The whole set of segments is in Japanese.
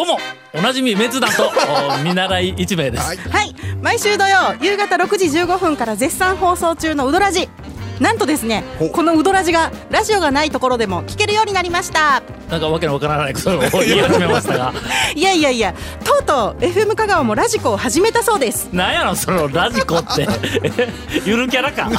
どうもおなじみ滅団と お見習い一名です、はい。毎週土曜夕方6時15分から絶賛放送中のウドラジなんとですねほこのウドラジがラジオがないところでも聞けるようになりました。なんかわけのわからないことを 言い始めましたが。いやいやいやとうとう FM 香川もラジコを始めたそうです。なんやろそのラジコって。ゆるキャラか。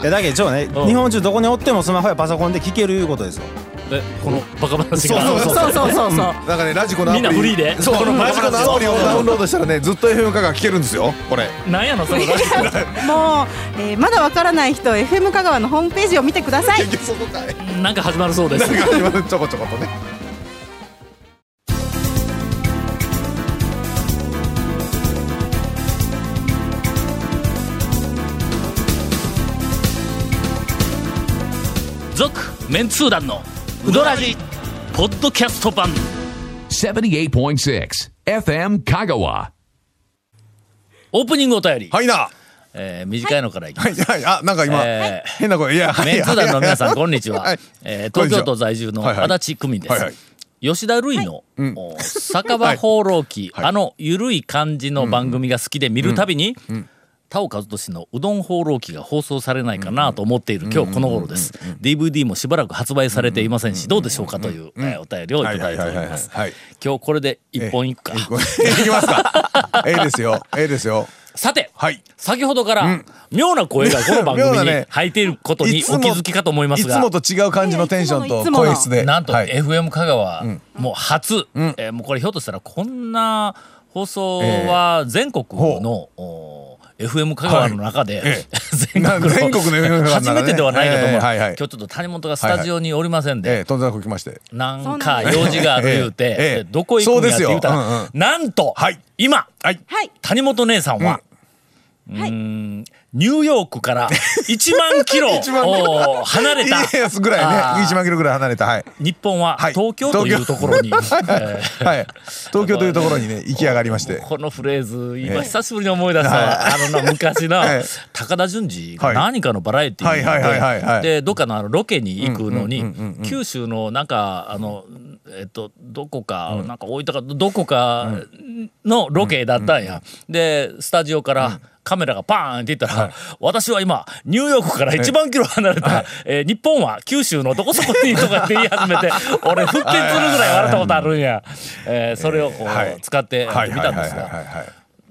いやだけどちょねうん。日本中どこにおってもスマホやパソコンで聞けるいうことですよえこのバカ話が。そうそうそうそうそう。そうなんかねラジコのアプリ。みんなフリーで。そう。このラジコのアプリをダウンロードしたらねずっと FM 香川聞けるんですよ。これ。なんやのそのラジコもう、えーまだわからない人は FM 香川のホームページを見てください。結局そこかいなんか始まるそうです。なんか今ちょこちょことね。続メンツー団のウドラジポッドキャスト版。78.6 FM Kagawa. オープニングお便り、はいな。えー短いのからいきます、はい。はい。あなんか今えー変な声。いやメンツー団の皆さんこんにちは、はい。えー東京都在住のはいはい。足立久美です、はいはい。吉田類の、うん。お酒場放浪記、はい。あのゆるい感じの番組が好きで見るたびに、田尾和俊のうどん放浪記が放送されないかなと思っている今日この頃です。DVD もしばらく発売されていませんし、どうでしょうかという、えーお便りをいただいております。今日これで一本いくか。いきますか。ええですよ。ええですよ。さて、はい。先ほどから、妙な声がこの番組に入っていることにお気づきかと思いますがいつも。と違う感じのテンションと声質で。なんとはい。FM 香川、もう初、えーもうこれひょっとしたらこんな放送は全国の、お FM 香川の中で、え 全国の全国の FM 香川初めてではないかと思う、えーはいはい。今日ちょっと谷本がスタジオにおりませんで、ええとんでもなく来まして。なんか用事がある言うて、ええええでどこ行くんやって言うたら、そうんうん。なんと、はい。今、はい。はい谷本姉さんは、うーんニューヨークから 1万キロ1万キロ。お離れた。いやぐらいね。あー。1万キロぐらい離れた。はい。日本ははい。東京というところに、えーはい。東京というところにね 行き上がりまして。この フレーズ今久しぶりに思い出したわ、あのな昔のはい。高田純次がはい。何かのバラエティーででどっかのあのロケに行くのに九州のなんかあのえっとどこかなんか大分かどこかのロケだったんや。でスタジオからカメラがパーンって言ったら、私は今ニューヨークから1万キロ離れた、えー日本は九州のどこそこにとかって言い始めて 俺腹筋するぐらい笑ったことあるんや、えーそれをこはい。う使ってやってみたんですが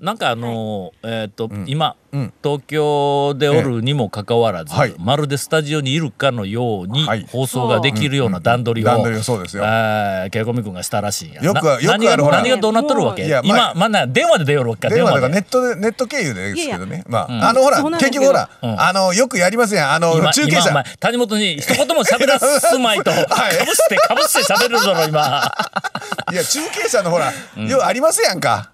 はいはいはいはいはいなんかあのーえっと今うん。東京でおるにもかかわらずはい。まるでスタジオにいるかのようにはい。放送ができるような段取りを段取りをそうですよ。えーケイコミ君がしたらしいんやよくなよく何が何がどうなっとるわけ今まだ電話で出よるわけか電話でからネットでネット経由ですけどね。まうん。ああのほら結局ほらうん。あのよくやりますやん。あの今中継車今お前谷本に一言も喋らすまいと かぶしてかぶして喋るだろ今。いや中継車のほらようありますやんか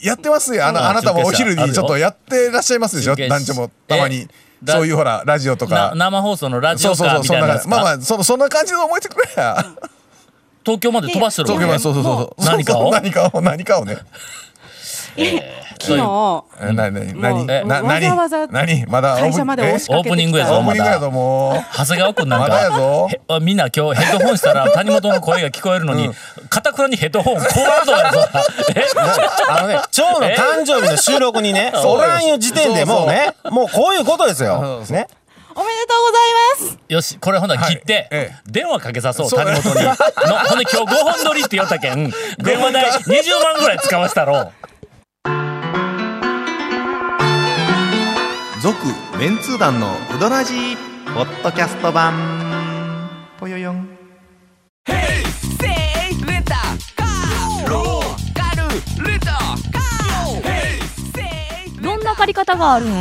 やってますよ。あのうんあなたもお昼にちょっとやってらっしゃいますでしょ？団長もたまに。だそういうほらラジオとなか生放送のラジオそうそうかそうそんなまあまあそのそんな感じで思えてくれや。東京まで飛ばしてるわけ？そうそうそうそう何かを？何かを何かをね昨日えなになにもうななわざわざ何？まだ会社まで押しかオーけてきた。プニングやぞオープニングやぞも長谷川君なんまだやかぞみんな今日ヘッドホンしたら谷本の声が聞こえるのにかたくなにヘッドホンこうやぞやぞ。え？あのね長の誕生日の収録にねおらんいう時点でもうねもうこういうことですよ。ね。おめでとうございます。よしこれほんなら切って、はい。ええ。電話かけさそう谷本に。のほんで今日5本撮りって言ったけん電話代20万ぐらい使わしたろ続メンツー団のウドラジーポッドキャスト版。ぽよよん。どんな借り方があるん？ウ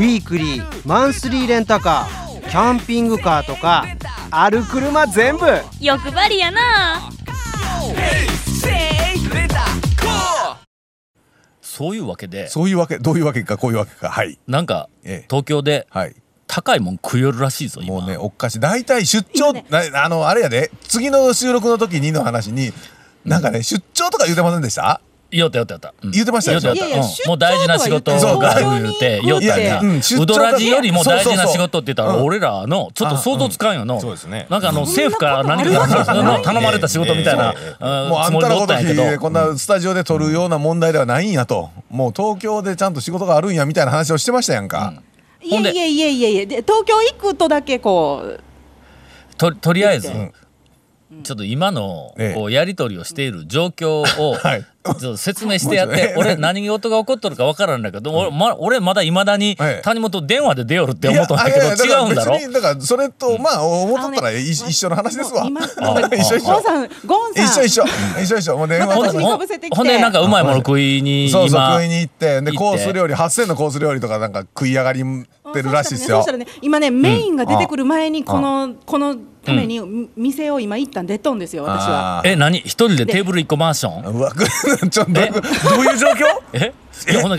ィークリーマンスリーレンタカーキャンピングカーとかある車全部。欲張りやなそういうわけで。そういうわけどういうわけかこういうわけか。はい。なんかええ。東京ではい。高いもん食いよるらしいぞ今。もうねおっかしい。大体出張、なあのあれやで。次の収録の時にの話になんかね出張とか言うてませんでした？言おうた言おうた言ってましたよ。言た。もう大事な仕事があ言る言うて言おうたいやうどらじよりも大事な仕事って言ったら俺らのちょっと想像つかんよの。そうですね。なんかあの政府から何か頼まれた仕事みたいなうん。もうあつもりでおんたのことったんやけど。こんなスタジオで撮るような問題ではないんやと。もう東京でちゃんと仕事があるんやみたいな話をしてましたやんか、いやいやいやいやいや。で東京行くとだけこうととりあえず。んちょっと今のええ。こうやり取りをしている状況を はい。ちょっと説明してやって 俺何事が起こっとるか分からんだけど俺ま俺まだいまだにはい谷本電話で出よるって思っとんだけど違うんだろ？だからそれとまあ思っとったらい一緒の話ですわ。一緒一緒。一緒一緒。一緒一緒。もう電話私とかにかぶせてきて。ほんでなんかうまいもの食いにそうそう今食いに行って。で行ってコース料理8000のコース料理とかなんか食い上がりってるらしいですよそうしたらね今ねメインが出てくる前にこのこのために店を今一旦出とんですよ私は。え何？一人でテーブル一個マンション？うわ ちょっとどういう状況？え？いやほん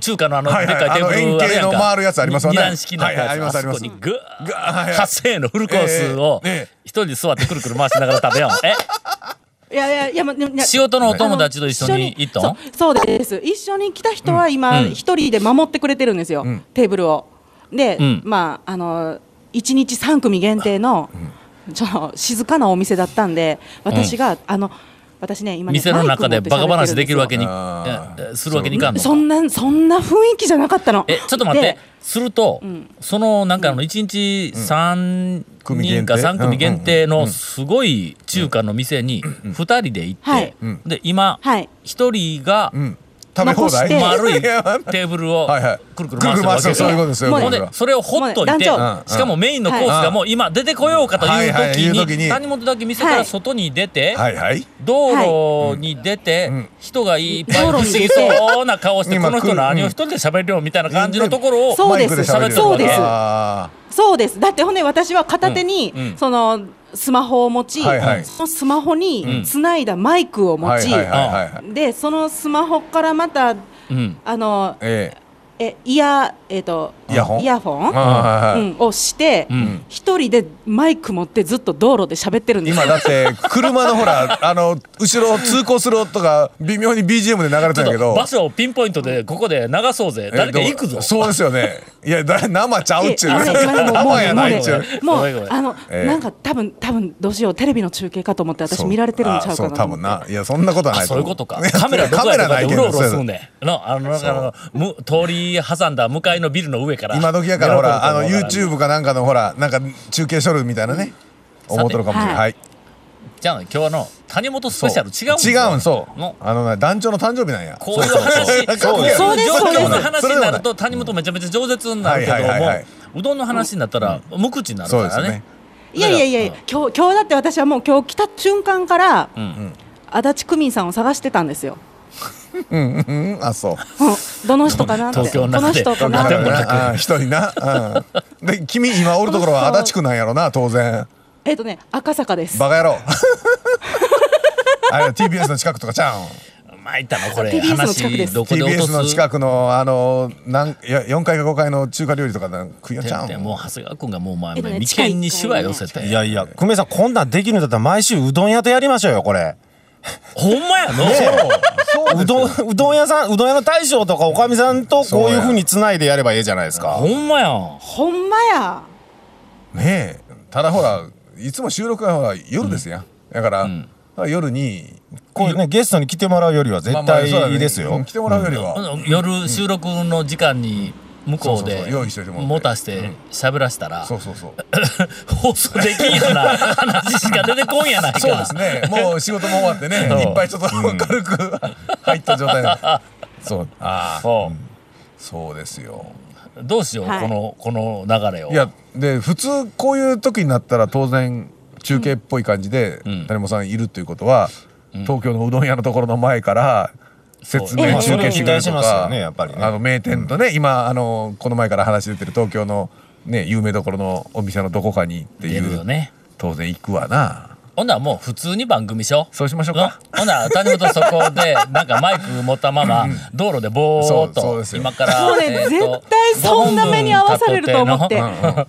中華のあのではいはい。っかいテーブルあの円形の回るやつありますよね。二段式のやつはいはいありますあります。そこにぐぐはいはい。8000円のフルコースを一人で座ってくるくる回しながら食べよう。え？いやいやいやま仕事のお友達と一緒に行ったんそうそうです。一緒に来た人は今うん一人で守ってくれてるんですよ、テーブルを。で、うん。まああの1日3組限定の、ちょっと静かなお店だったんで私が、あの私ね今ね店の中でバカ話できるわけにするわけにいかんの？かそんなそんな雰囲気じゃなかったの。えちょっと待って。ですると、そのなんかあの1日3人か3組限定のすごい中華の店に2人で行って、はい。で今はい。1人がうん食べ放題？丸い。テーブルをくるくる回してるわけくるくる回してそういうことですよもうほんでそれをほっといて、しかもメインのコースがもう今出てこようかという時にに。谷本だけ店から外に出て、道路に出て、ん。人がいっぱい不思議そうな顔して今この人何を一人で喋るよみたいな感じのところをそうです。マイクで喋るそうです。あそうです。だってほんで私は片手に、そのスマホを持ち、はいはい。そのスマホにつないだマイクをー持ち、でそのスマホからまたうん。あのええ。イヤえっ、とイヤホン？イヤホン、をしてん。一、人でマイク持ってずっと道路で喋ってるんです。よ今だって車のほら あの後ろ通行する音が微妙に BGM で流れてるけど。場所をピンポイントでここで流そうぜ。え誰か行くぞ。そうですよね。いやだ生ちゃうっちゅ う。生やないっちゅう。もうあの、ええなんか多分多分どうしよう。テレビの中継かと思って私見られてるんちゃうかなそう多分な。いやそんなことはないあそういうことか。ね カメラどこやとかでうろうろすんねあのなんかあのむ通り挟んだ向かいのビルの上から。今時やからほらあの YouTube かなんかのほらなんか中継しとるみたいなね。思っとるかもしれない。ははい。いじゃあ今日の谷本スペシャル違うんです違うんそうのあのね団長の誕生日なんや。こういう話。そうですそうです。状況の話になると谷本めちゃめちゃ饒舌になるけどはいはいはいはい。もうどんの話になったら無口になるからね。そうですね。いやいやいやいや今日今日だって私はもう今日来た瞬間から、ん。足立区民さんを探してたんですよ。うんうん。あそう。うんどの人かなって。東京のこの人かな一人な。うん。で君今おるところは足立区なんやろな当然。えっ、とね赤坂です。バカ野郎。あれ TBS の近くとかちゃうん？まいったのこれ。TBS の近くです。TBS す？の近くのあのなんいや4階か5階の中華料理とか食いやちゃうもう長谷川君がもう前えっとね眉間にしわ寄せて。いやいや久米さんこんなんできるんだったら毎週うどん屋とやりましょうよこれほんまやの？そううどんうどん屋さんうどん屋の大将とかおかみさんとこういうふうにつないでやればいいじゃないですか。ほんまや。んほんまや。ねえ。ただほらいつも収録がほら夜ですやん、だから、夜にこういうねゲストに来てもらうよりは絶対いいですよ。うん来てもらうよりは、夜収録の時間に向こうそうそうでそう用意しといてもらって。持たして喋らしたらそうそうそう。放送できんような話しか出てこんやないか。そうですね。もう仕事も終わってねそう。いっぱいちょっと軽く入った状態で。そう。ああ。そう。そうですよ。どうしよう、はい。このこの流れを。いやで普通こういう時になったら当然中継っぽい感じでん。谷本さんいるということは、東京のうどん屋のところの前から説明そう。中継してくれるとか、ねやっぱりね。あの名店とね、今あのこの前から話出てる東京のね有名どころのお店のどこかにってい出るよう、ね。当然行くわな。ほんならもう普通に番組しよう。そうしましょうのかほんなら谷本そこで なんかマイク持ったまま道路でぼーっとそうそうですよ。今からこれえーと絶対そんな目に遭わされると思って。5分経ての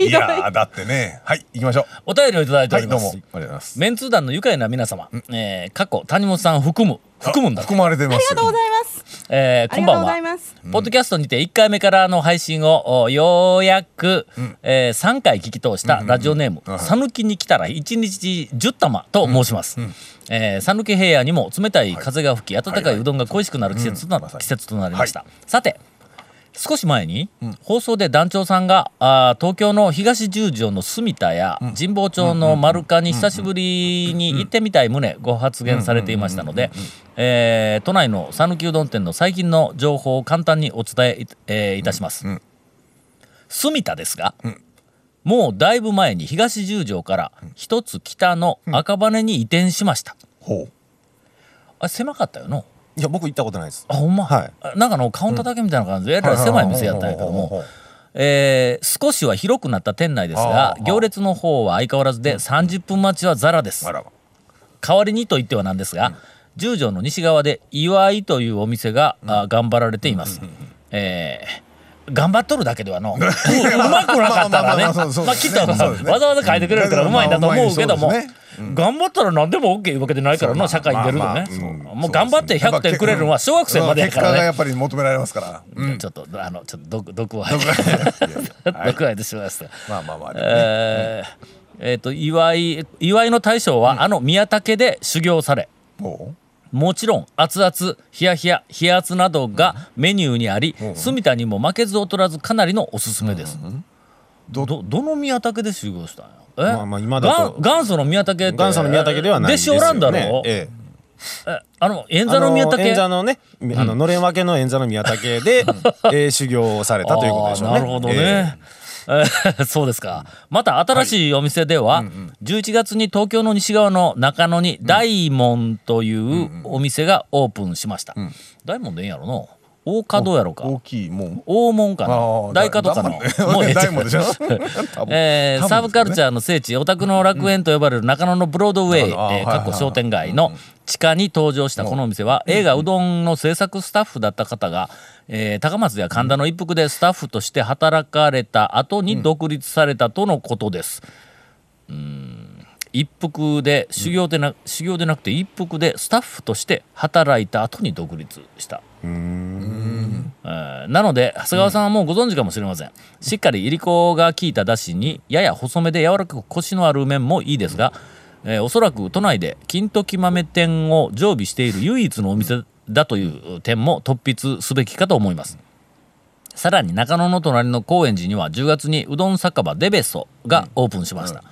いやーだってね。はい行きましょう。お便りをいただいておはいどうも。あります、りがとうございます。メンツー団の愉快な皆様、えー、過去谷本さん含む含むんだ。含まれてます。ありがとうございます。えーありがとうごこんばんはざいます。ポッドキャストにて1回目からの配信をおようやく、え3回聞き通したラジオネーム「さぬきに来たら1日10玉」と申します。えー讃岐平野にも冷たい風が吹き温かいうどんが恋しくなる季節とな,、まさに。季節となりました、さて少し前に、放送で団長さんがあー東京の東十条の住田や神保町の丸カに久しぶりに行ってみたい旨ご発言されていましたのでえー都内の讃岐うどん店の最近の情報を簡単にお伝えい,、えーいたします。住田ですが、もうだいぶ前に東十条から一つ北の赤羽に移転しました。ほう。あ狭かったよの？いや僕行ったことないです。あほんま、はい。あなんかあのカウンターだけみたいな感じでえらい。狭い店やったんやけども。えー少しは広くなった店内ですが行列の方は相変わらずで30分待ちはザラです。あらま。代わりにと言ってはなんですが、十条の西側で祝いというお店が、あ頑張られています。えー頑張っとるだけではのう うまくなかったらね。まあきっとわざわざ書いてくれるからうまいんだと思うけども、まあうまいそうですね。頑張ったら何でも OK いうわけでないからそうの社会に出るとね、もう頑張って100点くれるのは小学生までやからね。結果がやっぱり求められますから。うん。ちょっとあのちょっと毒毒を吐 いてしまいました。まあまあまあえーえーと祝い祝いの大将は、あの宮武で修行され。ほもちろん熱々冷や冷や冷圧などがメニューにあり、住田にも負けず劣らずかなりのおすすめです、どどどの宮武で修行したんや？え、まあまあ今だと元元祖の宮武って元祖の宮武ではないですよ、ね、弟子おらんだろ、ええ。えあの演座の宮武？あの演座のね、あののれん分けの演座の宮武で、えー修行をされたということでしょうね。なるほどね。えー そうですか。また新しいお店では、11月に東京の西側の中野に大門というお店がオープンしました。大門でいいんやろの大門やろか。う大きいもん大門かな。大門かな。だ もうええ大門でしょ？えーサブカルチャーの聖地オタクの楽園と呼ばれる中野のブロードウェイ、えー過去商店街の地下に登場したこのお店は映画「うどん」の制作スタッフだった方が、えー高松や神田の一服でスタッフとして働かれた後に独立されたとのことです。うん。一服で修行でな、修行でなくて一服でスタッフとして働いた後に独立した。えーなので長谷川さんはもうご存知かもしれません、しっかりいりこが効いただしにやや細めで柔らかくコシのある麺もいいですが、えーおそらく都内で金時豆店を常備している唯一のお店だという点も突筆すべきかと思います。さらに中野の隣の高円寺には10月にうどん酒場デベソがオープンしました、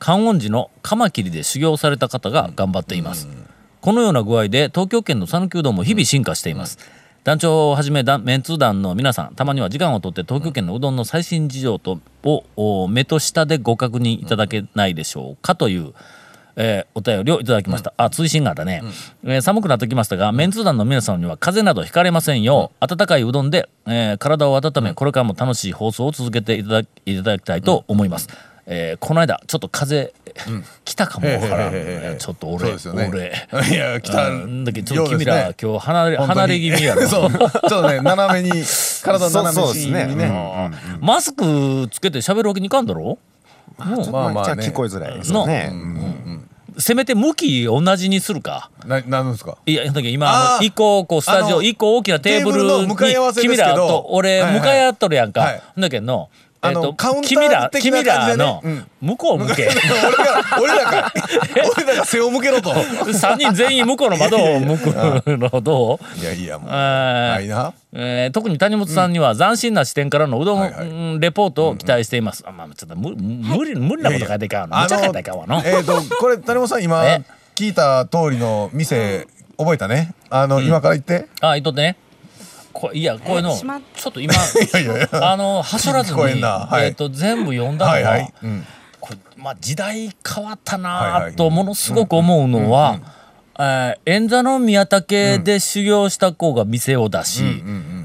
観音寺のカマキリで修行された方が頑張っています、このような具合で東京圏の讃岐うどんも日々進化しています、団長をはじめ団メンツー団の皆さんたまには時間をとって東京圏のうどんの最新事情とをお目と下でご確認いただけないでしょうかという、えーお便りをいただきました、あ追伸があったね、えー寒くなってきましたがメンツー団の皆さんには風邪などひかれませんよう、温かいうどんで、えー体を温めこれからも楽しい放送を続けていただいただきたいと思います、えーこの間ちょっと風邪、来たかもわからん、えーちょっと俺、ね。俺。いや来た。うんだけどちょっと君ら、ね今日離れ離れ気味やろ そう。ちょっとね斜めに体斜めにそうそうですね。ね。マスクつけて喋るわけにいかんだろ？もうまあまあね。聞こえづらいですよね。せめて向き同じにするか。ななんですか？いやだけど今一個こうスタジオ一個大きなテーブルに君らと俺向かい合っとるやんか、はいだけどのあのえっとカウンター君ら的な君感じでね。らのうん。向こう向け。俺が俺らか 俺らが背を向けろと。3人全員向こうの窓を向くのどう？いやいやもうえーないな。えー特に谷本さんには斬新な視点からのうどん、はいレポートを期待しています。あまあちょっと無無理無理なこと書いていかんの。むちゃ書いていかんわの。えっとこれ谷本さん今 え？聞いた通りの店覚えたね？あの今から言って。あ、言っとってね。こいやこういうのちょっと今 やいやいや。あのはしょらずにはい。えっと全部読んだのは、はいはい。うん。これまあ時代変わったはいなはい。とものすごく思うのは。えー演座の宮武で修行した子が店を出し、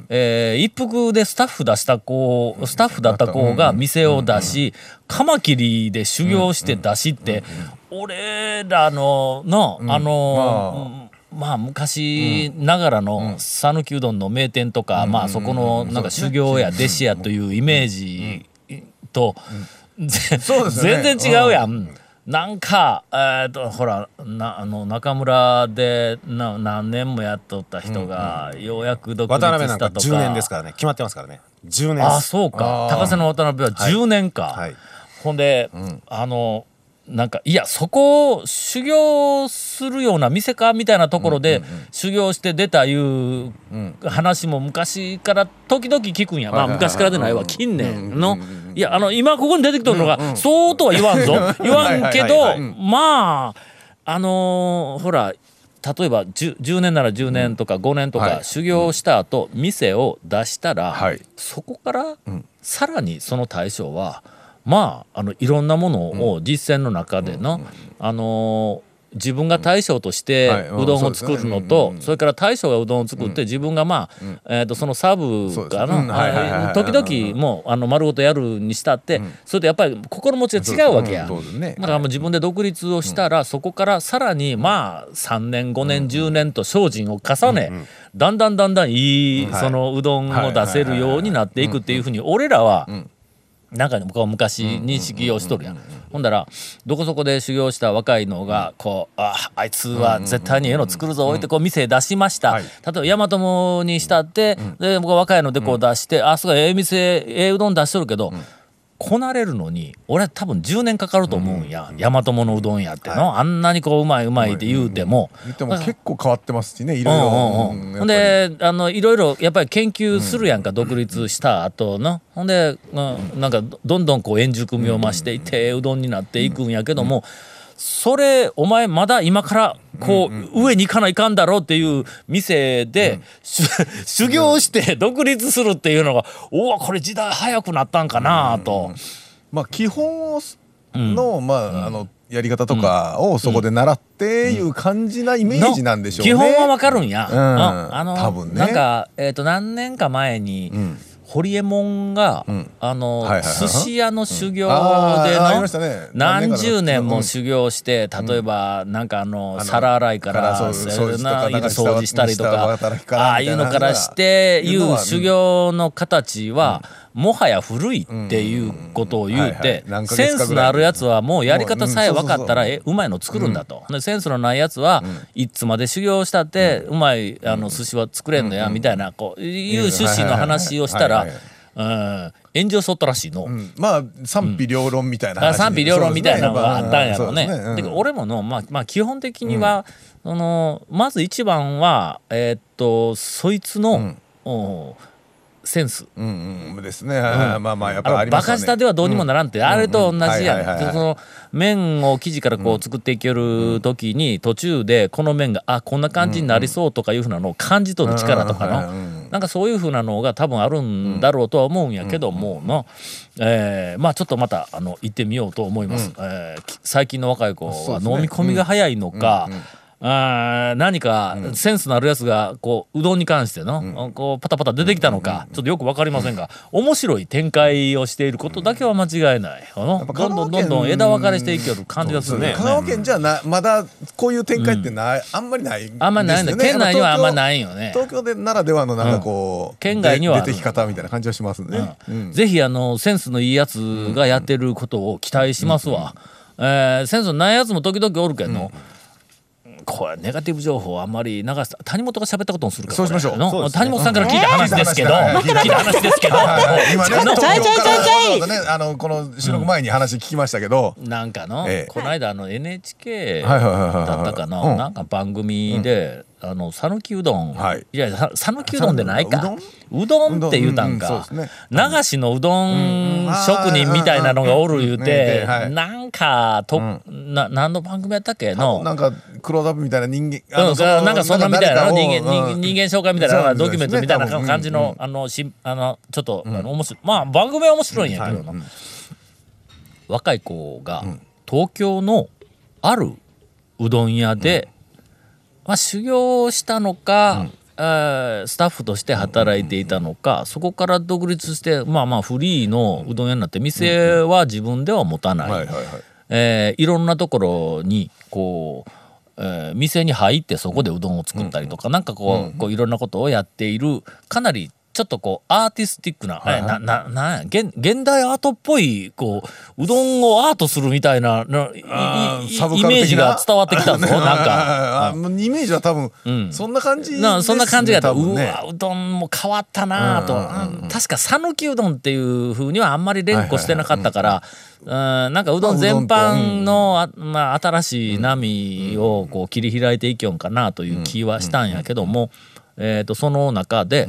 えー一服でスタッフ出した子スタッフだった子が店を出し、カマキリで修行して出しって、俺らのの、あのまあ昔ながらの讃岐うどんの名店とか、まあそこのなんか修行や弟子やというイメージと、全然違うやん。なんか、えー、とほらなあの中村でな何年もやっとった人が、ようやく独立したとか。10年ですからね。決まってますからね。10年。あそうか。高瀬の渡辺は10年か、はい。ほんで、あのなんかいやそこを修行するような店かみたいなところで修行して出たいう話も昔から時々聞くんや、まあ昔からでないわ。近年の。いやあの今ここに出てきとるのがそうとは言わんぞ。言わんけどまああのーほら例えば 10, 10年なら10年とか5年とはい。か修行した後店を出したら、はい。そこからさらにその対象はまああのいろんなものを実践の中での、あのー自分が大将としてはいうどんを作るのとそれから大将がうどんを作って自分がまあえーとそのサブかな。時々もうあの丸ごとやるにしたってそれとやっぱり心持ちが違うわけや。だからもう自分で独立をしたら、そこからさらにまあ3年5年10年と精進を重ね、だんだんだんだんいいそのうどんを出せるようになっていくっていうふうに俺らは、なんか僕は昔認識をしとるやん。ほんだらどこそこで修行した若いのがこうああいつは絶対にええの作るぞ置いてこう店出しました、はい。例えば大和もにしたって、で僕は若いのでこう出して、あすごいええ店ええうどん出しとるけど、こなれるのに俺多分10年かかると思うんや、大和ものうどんやっての、あんなにこううまいうまいって言うても、言っても結構変わってますしねいろいろ。うんうんうん。ほんであのいろいろやっぱり研究するやんか、独立した後の。ほんで、うん、なんかどどんどんこう円熟味を増していって、うどんになっていくんやけども、それお前まだ今からこう、上に行かないかんだろうっていう店で、し 修行して独立するっていうのがおおこれ時代早くなったんかなと。まあ基本をのまああのやり方とかをそこで習っていう感じなイメージなんでしょうね。基本はわかるんや。うん。うんあの多分ね。なんか、えー、と何年か前に、ホリエモンが、ん。あの、はいはいはい。寿司屋の修行でのましたね。何十年もうん修行して、例えばなんかあのの皿洗いから掃除したりと下かああいうのからしていう修行の形は、もはや古いっていうことを言うてセンスのあるやつはもうやり方さえ分かったらえうまいの作るんだと。でセンスのないやつはいつまで修行したってうまいあの寿司は作れんのやみたいなこういう趣旨の話をしたら炎上しとったらしいの。うん。まあ賛否両論みたいな賛否両論みたいなのがあったんやろうね。で俺もの、まあ、まあ基本的には、そのまず一番はえーっとそいつの、おセンス。うんうんですね。まあまあやっぱりありますよね。カ舌ではどうにもならんって、あれと同じはいやはいはいはい。ん。その麺を生地からこう作っていける時に途中でこの麺があこんな感じになりそうとかいうふうなのを感じ取る力とかうんうん。うんのうんなんかそういうふうなのが多分あるんだろうとは思うんやけどもの、えーまあちょっとまたあの行ってみようと思います。えーき最近の若い子は飲み込みが早いのか、あー何かセンスのあるやつがこううどんに関しての、こうパタパタ出てきたのか、ちょっとよく分かりませんが面白い展開をしていることだけは間違いない。あのぱどんどんどんどん枝分かれしていける感じがするね。香川県じゃなまだこういう展開ってない、あんまりないあんまりないんだ、県内にはあんまいないよね。東京でならではのなんかこう、県外には。出てき方みたいな感じはしますね、うん。ぜひあのセンスのいいやつがやってることを期待しますわ。えーセンスのないやつも時々おるけど、これネガティブ情報あんまり流した谷本が喋ったことにするからそうしましょう。谷本さんから聞いた話ですけど、うん。聞いた話ですけど、今ねちょいちょいちょいあのこの収録前に話聞きましたけど、なんかの、ええ。この間あの NHK だったかな、うんなんか番組で、あの讃岐うどん、はい。やさ讃岐うどんでないか。ううどんって言うたんか、流しのうどんうん。職人みたいなのがおる言ううん。て、うんかと、ん。な何の番組やったっけ？の。なんかクローズアップみたいな人間うん、なんかそんなみたいなの？人間人間間人間紹介みたいなドキュメントみたいな感じの、あのしあのちょっと、あの面白い。まあ番組は面白いんやけどな、若い子が東京のあるうどん屋で、まあ、修行したのか、えースタッフとして働いていたのか、そこから独立してまあまあフリーのうどん屋になって店は自分では持たない。えーいろんなところにこう、えー店に入ってそこでうどんを作ったりとか、なんかこう,、こういろんなことをやっているかなりちょっとこうアーティスティックな、えなななんや現現代アートっぽいこううどんをアートするみたいなな？イメージが伝わってきたぞ なんか。イメージは多分、ん。そんな感じねなそんな感じがねうわうどんも変わったなぁと、うん確か讃岐うどんっていうふうにはあんまり連呼してなかったから、うんなんかうどん全般の、あまあ、新しい波をこう切り開いていきよんかなという気はしたんやけども、えー、とその中で、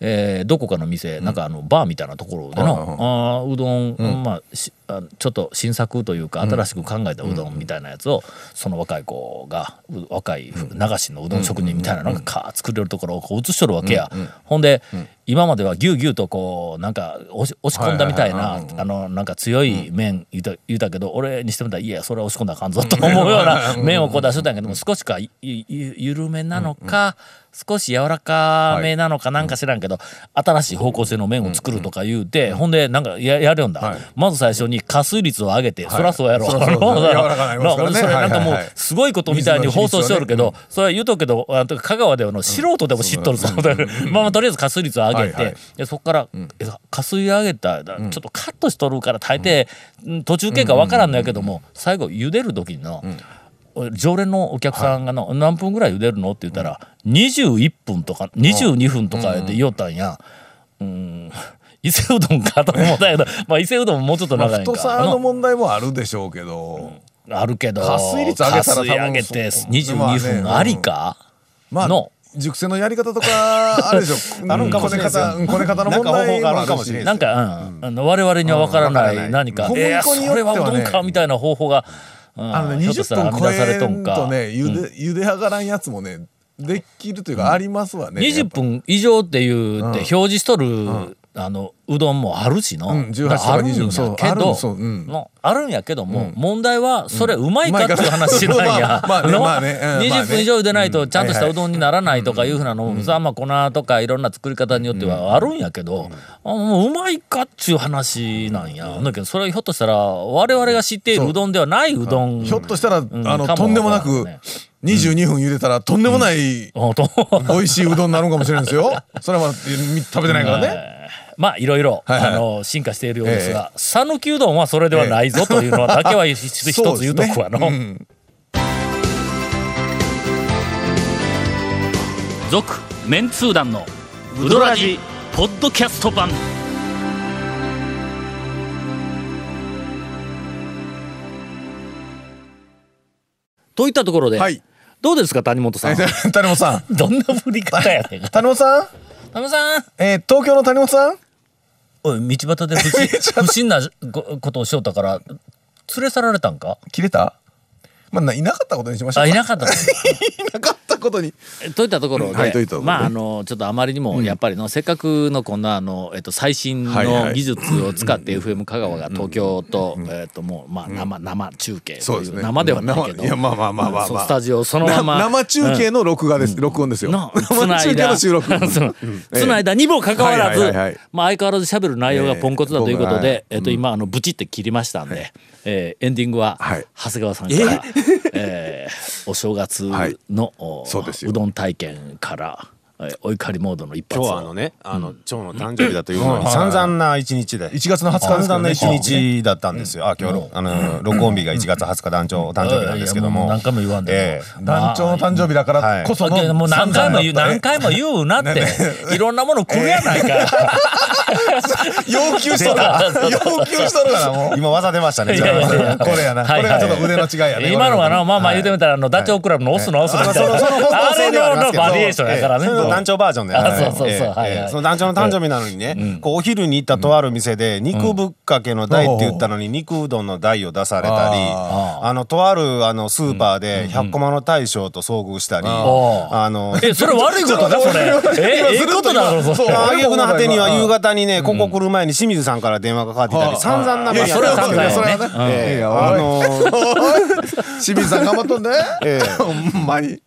えーどこかの店なんかあのバーみたいなところでの、あーうどん、まあ、しあちょっと新作というか新しく考えたうどんみたいなやつをその若い子がう若い流しのうどん職人みたいなのがかー作れるところをこう映しとるわけや。ほんで、今まではギュウギュウとこうなんか押し押し込んだみたいなあのなんか強い麺言うた言うたけど俺にしてみたらいやそれは押し込んだらあかんぞと思うような麺をこう出しとったんやけども少しか緩めなのか少し柔らかめなのかなんか知らんけど新しい方向性の麺を作るとか言うてほんでなんかややるんだまず最初に加水率を上げてそりゃそうやろ。う それなんかもうすごいことみたいに放送しておるけどそれは言うとくけど香川ではの素人でも知っとるぞまあまあとりあえず加水率を上げはいはい。てでそこからえ加水上げたちょっとカットしとるから大抵うん。途中経過わからんのやけども最後茹でる時の常連のお客さんがの何分ぐらい茹でるのって言ったら21分とか22分とかで言おったんや。うん。伊勢うどんかと思ったけど、まあ伊勢うどんももうちょっとまあ長いんか。太さの問題もあるでしょうけど、あるけど、加水率上げたら多分上げてそう22分ありか、まあの熟成のやり方とか あるでしょ。あるんかもしれないですよ。こね方うんこね方の問題もああるかもしれないなんか、うん。あの我々には分からない何か、うんえそれはうどんかみたいな方法が、うんあのね20ひょっとしたら分超編み出されえんとんか。とね茹で茹で上がらんやつもねできるというかありますわね20分以上っていうって表示しとる、あのうどんもあるしの、うん18とかあるんや20そうあるけどそううん。のあるんやけども、問題はそれうまいかっていう話なんや。まあまあねのまあねうんまあね。20分以上でないとちゃんとしたうどんにならないとかいうふうなのもさ、まあ粉とかいろんな作り方によってはあるんやけど、あもううまいかっちゅう話なんや。だけどそれはひょっとしたら我々が知っているうどんではないうどん。ひょっとしたらあのとんでもなくわからんね22分茹でたらとんでもない美味しいうどんになるかもしれないですよ。それは食べてないからね。え。ーまあいろいろ、はいはい。あの進化しているようですが讃岐、うどんはそれではないぞというのはだけは一つ一つ言うとくわの。うん。続、メンツー団のウドラジポッドキャスト版。といったところで、はい。どうですか谷本さん？谷本さん。どんな振り方やねん。谷本さん？谷本さん。えー東京の谷本さん？おい道端で不審 不審なこことをしよったから連れ去られたんか？切れた？まあないなかったことにしましょういなかったの いなかったことに。といったところで、はいといまああのちょっとあまりにもやっぱりの、せっかくのこんなあの、えっと、最新の技術を使って FM 香川が東京と、えっともうまあ生生中継というそうですね。生ではないけど。生いやまあまあまあまあまあ。スタジオそのまま。な生中継の録画です、録音ですよ。の生中継の収録。そのつないだにもかかわらず、まあ相変わらず喋る内容がポンコツだということで、ええっと今あのブチって切りましたんで、えーエンディングははい。長谷川さんから、えーお正月の、おそううどん体験から、えーお怒りモードの一発を。今日はあのね、あの、長の誕生日だというのに散々な一日で。1月の20日散々な一日だったんですよ。あ、今日、あの、録音日が1月20日団長お誕生日なんですけども。何回も言わんで団長の誕生日だからこそもう何回も言う何回も言うなって。いろんなもの来るやないか。要求しとる要求しとるからもう。今技出ましたね。これやな、はいこれがちょっと腕の違いやね今のはなまあまあはい言うてみたらあのダチョウ倶楽部のオスのオスみたい。なそのその方向あれのバリエーションやからね団長バージョンで。あそうそうそうええはいはい。ええその団長の誕生日なのにね、こうお昼に行ったとある店で肉ぶっかけの台って言ったのに肉うどんの台を出されたり、ああのとあるあのスーパーで100コマの大将と遭遇したり、あのえそれ悪いことかそれ。えええことだろそれあげくの果てには夕方にね、ここ来る前に清水さんから電話がかかってきたり、散々な目にそれはそれはねあのー清水さん頑張っとんで、ええほんまに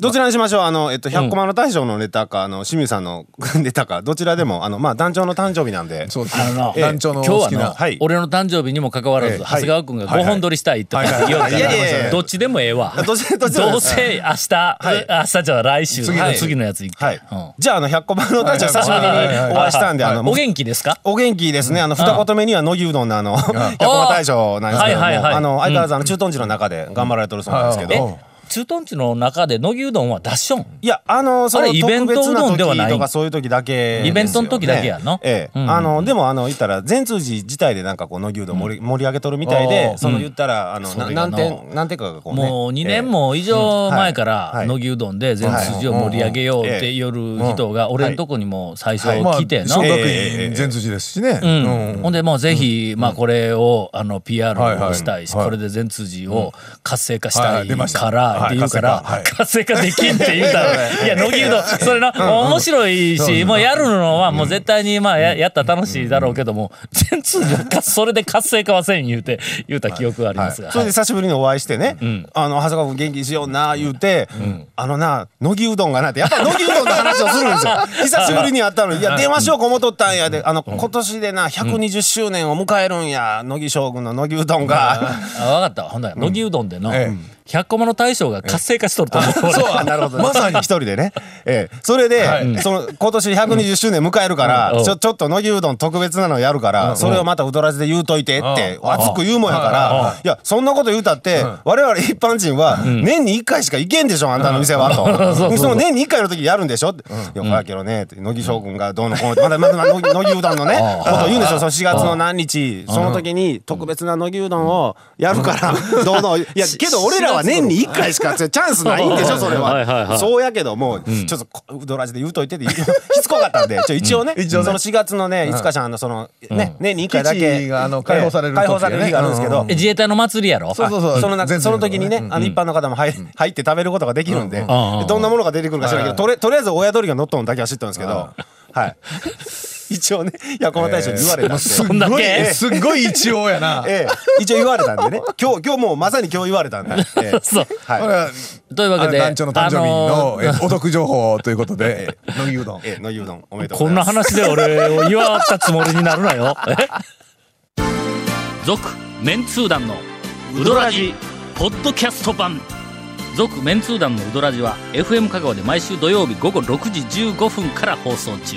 どちらにしましょう？あの、えっと、100コマの大将のネタか、あの、清水さんの ネタか、どちらでも、あの、まあ、団長の誕生日なんで。そうですあのな団長の今日ははい。俺の誕生日にもかかわらず、ええ長谷川君が5はい。本撮りしたいって言はい。うから、いやいやいやどっちでもええわ。どっちどっちでも。どうせ明日、明日じゃあ来週、次のはい。次のやつ行って。はい。うん。じゃあ、あの、100コマの大将、久しぶりにお会いしたんで、あの、お元気ですか？お元気ですね。あの、二言目には、乃木うどんのあの、100コマ大将なんですけども、はいはいはい。あの、相変わらずあの、駐屯地の中で頑張られてるそうなんですけど、駐屯地の中で乃木うどんは出ししょん。いや、あの、それイベントうどんではない。時とかそういう時だけ。イベントの時だけやんの？ええ。うん。あの、でも、あの、言ったら、全通寺自体でなんかこう、乃木うどん盛り盛り上げとるみたいあで、ー。その言ったら、あの、何点、何点かがこうね。もう2年も以上前からはい。乃木うどんで全筋を盛り上げようって言る人が俺んとこにも最初まあ来ての。小学ええ。院全辻ですしね。うん、ほんでもうぜひ、まあこれをあの PR はいはい。をしたいし、はい。これで全辻を活性化したい。はい。出ましたって言うから、はい活性化できんって言うたら、い。や乃木うどんそれな、面白いし、もうやるのはもう絶対にまあややったら楽しいだろうけども、全辻はかそれで活性化はせん言うて言うた記憶がありますが。それで久しぶりにお会いしてね、ん。あの、長谷川君元気にしような、言うて、あのな、乃木うどんがなって、やっぱ乃木うどんの話をするんですよ。久しぶりに会ったのに、い。や、電話しようか思っとったんやで、あの、今年でな、120周年を迎えるんや、乃木将軍の乃木うどんが。あ分かった。わほんなら乃木うどんでのえ100コマの大将が活性化しとると思う、そう、なるほど、まさに一人でね。ええ、それで、その、今年120周年迎えるから、うん。ちょ、ちょっと乃木うどん特別なのやるから、それをまたうどらじで言うといてって、熱く言うもんやから、いや、そんなこと言うたって、我々一般人は、年に1回しか行けんでしょ、あんたの店は、と。その年に1回の時やるんでしょって。いや、ほやけどね、って乃木将軍がどうのこうのって、まだまだ乃木乃木うどんのね、ことを言うんですよ、その4月の何日、その時に特別な乃木うどんをやるから、どうの、いや、けど俺らは年に1回しかチャンスないんでしょ、それは。いはいはは。い。そうやけども、ちょっとこ、うどらじで言うといてって、しつこかったんで、ちょ、一応ね、一応ね。その4月のね、5日ちゃんのその、ね、年に1回だ基け。地があの解放される時解放される日があるんですけど。うん、え自衛隊の祭りやろ？そうそうそう。その時にね、うん。あの一般の方も入入って食べることができるんで、どんなものが出てくるか知らんけど、とりとりあえず親鳥が乗っとんだけは知ったんですけど、はい。一応ね、ヤコマ大将に言われたんで。すごいすっごい一応やなええ、一応言われたんでね。今日、今日もうまさに今日言われたんで。ええそうはいこれはというわけで団長の誕生日あののえ お得情報ということで乃木うどんええ、のゆうどんおめでとう。こんな話で俺を祝ったつもりになるなよ。え 続、メンツー団のウドラジ、ポッドキャスト版。続、メンツー団のウドラジは、FM 香川で毎週土曜日午後6時15分から放送中。